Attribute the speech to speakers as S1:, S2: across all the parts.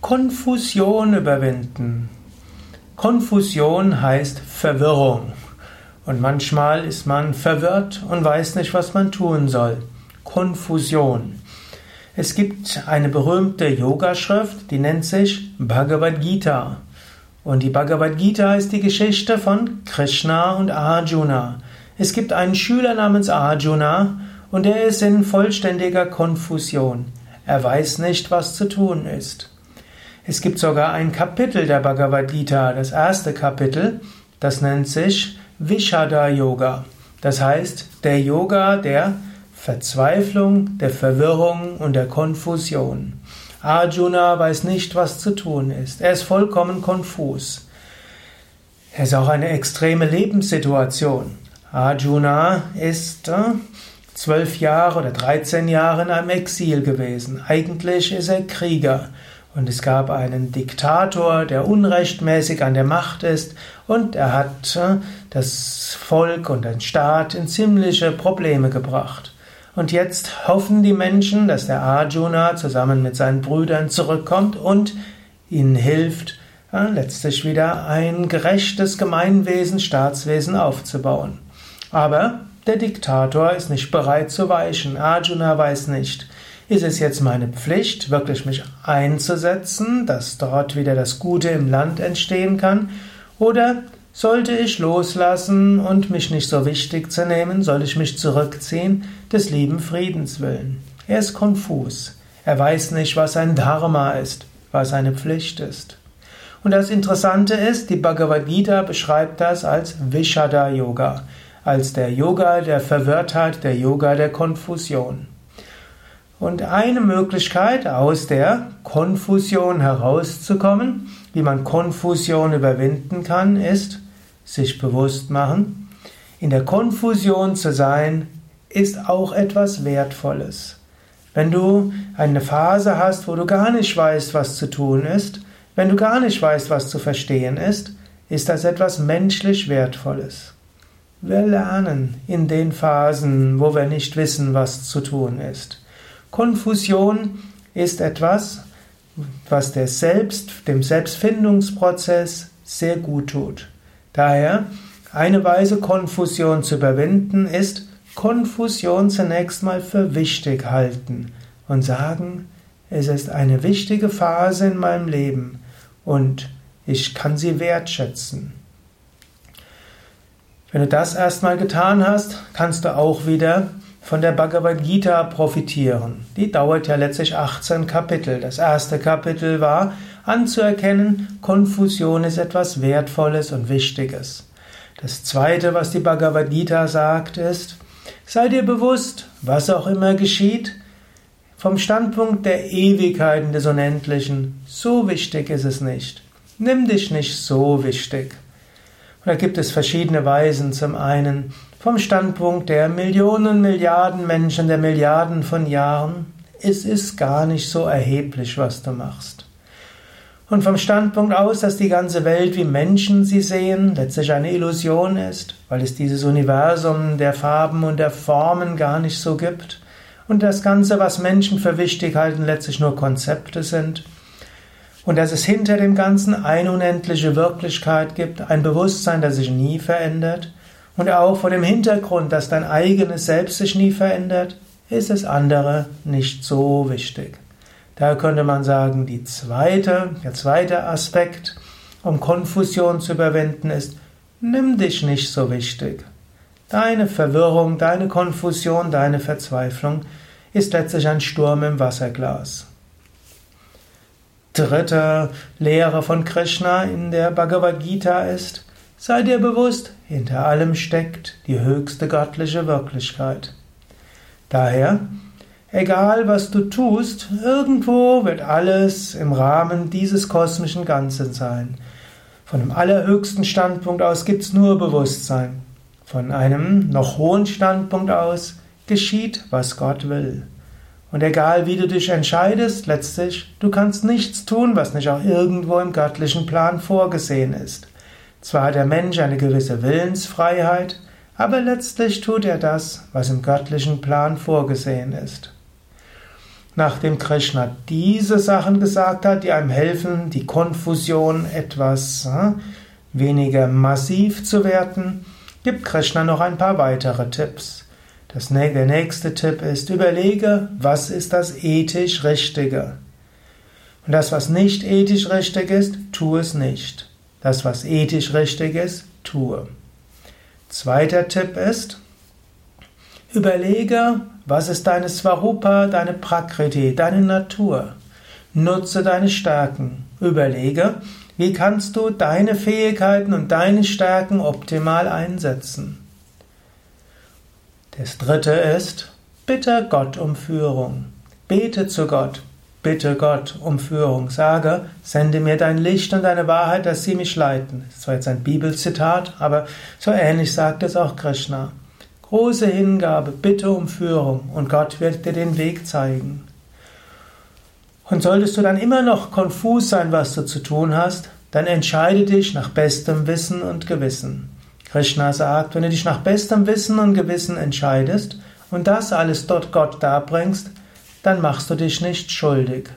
S1: Konfusion überwinden. Konfusion heißt Verwirrung. Und manchmal ist man verwirrt und weiß nicht, was man tun soll. Konfusion. Es gibt eine berühmte Yogaschrift, die nennt sich Bhagavad Gita. Und die Bhagavad Gita ist die Geschichte von Krishna und Arjuna. Es gibt einen Schüler namens Arjuna und er ist in vollständiger Konfusion. Er weiß nicht, was zu tun ist. Es gibt sogar ein Kapitel der Bhagavad Gita, das erste Kapitel, das nennt sich Vishada Yoga. Das heißt, der Yoga der Verzweiflung, der Verwirrung und der Konfusion. Arjuna weiß nicht, was zu tun ist. Er ist vollkommen konfus. Es ist auch eine extreme Lebenssituation. Arjuna ist äh, zwölf Jahre oder dreizehn Jahre in einem Exil gewesen. Eigentlich ist er Krieger. Und es gab einen Diktator, der unrechtmäßig an der Macht ist, und er hat äh, das Volk und den Staat in ziemliche Probleme gebracht. Und jetzt hoffen die Menschen, dass der Arjuna zusammen mit seinen Brüdern zurückkommt und ihnen hilft, äh, letztlich wieder ein gerechtes Gemeinwesen, Staatswesen aufzubauen. Aber der Diktator ist nicht bereit zu weichen. Arjuna weiß nicht, ist es jetzt meine Pflicht, wirklich mich einzusetzen, dass dort wieder das Gute im Land entstehen kann? Oder sollte ich loslassen und mich nicht so wichtig zu nehmen? Soll ich mich zurückziehen, des lieben Friedens willen? Er ist konfus. Er weiß nicht, was ein Dharma ist, was eine Pflicht ist. Und das Interessante ist, die Bhagavad Gita beschreibt das als Vishada Yoga, als der Yoga der Verwirrtheit, der Yoga der Konfusion. Und eine Möglichkeit, aus der Konfusion herauszukommen, wie man Konfusion überwinden kann, ist, sich bewusst machen, in der Konfusion zu sein, ist auch etwas Wertvolles. Wenn du eine Phase hast, wo du gar nicht weißt, was zu tun ist, wenn du gar nicht weißt, was zu verstehen ist, ist das etwas menschlich Wertvolles. Wir lernen in den Phasen, wo wir nicht wissen, was zu tun ist. Konfusion ist etwas, was der Selbst, dem Selbstfindungsprozess sehr gut tut. Daher, eine Weise, Konfusion zu überwinden, ist, Konfusion zunächst mal für wichtig halten und sagen, es ist eine wichtige Phase in meinem Leben und ich kann sie wertschätzen. Wenn du das erstmal getan hast, kannst du auch wieder von der Bhagavad Gita profitieren. Die dauert ja letztlich 18 Kapitel. Das erste Kapitel war anzuerkennen, Konfusion ist etwas Wertvolles und Wichtiges. Das zweite, was die Bhagavad Gita sagt, ist, sei dir bewusst, was auch immer geschieht, vom Standpunkt der Ewigkeiten des Unendlichen, so wichtig ist es nicht. Nimm dich nicht so wichtig. Und da gibt es verschiedene Weisen. Zum einen, vom Standpunkt der Millionen, Milliarden Menschen, der Milliarden von Jahren, es ist gar nicht so erheblich, was du machst. Und vom Standpunkt aus, dass die ganze Welt, wie Menschen sie sehen, letztlich eine Illusion ist, weil es dieses Universum der Farben und der Formen gar nicht so gibt und das Ganze, was Menschen für wichtig halten, letztlich nur Konzepte sind und dass es hinter dem Ganzen eine unendliche Wirklichkeit gibt, ein Bewusstsein, das sich nie verändert und auch vor dem Hintergrund, dass dein eigenes Selbst sich nie verändert, ist das andere nicht so wichtig. Da könnte man sagen, die zweite, der zweite Aspekt, um Konfusion zu überwinden, ist, nimm dich nicht so wichtig. Deine Verwirrung, deine Konfusion, deine Verzweiflung ist letztlich ein Sturm im Wasserglas. Dritte Lehre von Krishna in der Bhagavad Gita ist, Sei dir bewusst, hinter allem steckt die höchste göttliche Wirklichkeit. Daher, egal was du tust, irgendwo wird alles im Rahmen dieses kosmischen Ganzen sein. Von dem allerhöchsten Standpunkt aus gibt es nur Bewusstsein. Von einem noch hohen Standpunkt aus geschieht, was Gott will. Und egal wie du dich entscheidest, letztlich, du kannst nichts tun, was nicht auch irgendwo im göttlichen Plan vorgesehen ist. Zwar hat der Mensch eine gewisse Willensfreiheit, aber letztlich tut er das, was im göttlichen Plan vorgesehen ist. nachdem Krishna diese Sachen gesagt hat, die einem helfen, die Konfusion etwas äh, weniger massiv zu werden, gibt Krishna noch ein paar weitere Tipps. Das, der nächste Tipp ist, überlege, was ist das ethisch Richtige. Und das, was nicht ethisch richtig ist, tu es nicht. Das, was ethisch richtig ist, tue. Zweiter Tipp ist, überlege, was ist deine Svarupa, deine Prakriti, deine Natur. Nutze deine Stärken. Überlege, wie kannst du deine Fähigkeiten und deine Stärken optimal einsetzen. Das dritte ist, bitte Gott um Führung. Bete zu Gott. Bitte Gott um Führung. Sage, sende mir dein Licht und deine Wahrheit, dass sie mich leiten. Das war jetzt ein Bibelzitat, aber so ähnlich sagt es auch Krishna. Große Hingabe, bitte um Führung und Gott wird dir den Weg zeigen. Und solltest du dann immer noch konfus sein, was du zu tun hast, dann entscheide dich nach bestem Wissen und Gewissen. Krishna sagt, wenn du dich nach bestem Wissen und Gewissen entscheidest und das alles dort Gott darbringst, dann machst du dich nicht schuldig.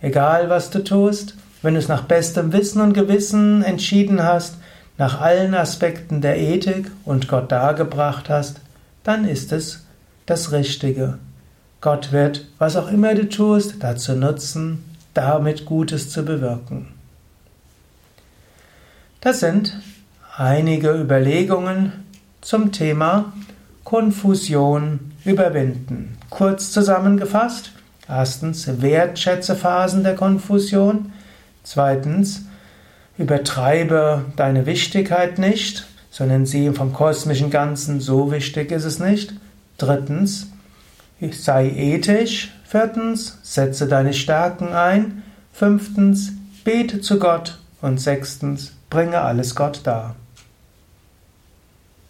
S1: Egal was du tust, wenn du es nach bestem Wissen und Gewissen entschieden hast, nach allen Aspekten der Ethik und Gott dargebracht hast, dann ist es das Richtige. Gott wird, was auch immer du tust, dazu nutzen, damit Gutes zu bewirken. Das sind einige Überlegungen zum Thema Konfusion überwinden. Kurz zusammengefasst. Erstens, wertschätze Phasen der Konfusion. Zweitens, übertreibe deine Wichtigkeit nicht, sondern sieh vom kosmischen Ganzen, so wichtig ist es nicht. Drittens, sei ethisch. Viertens, setze deine Stärken ein. Fünftens, bete zu Gott. Und sechstens, bringe alles Gott dar.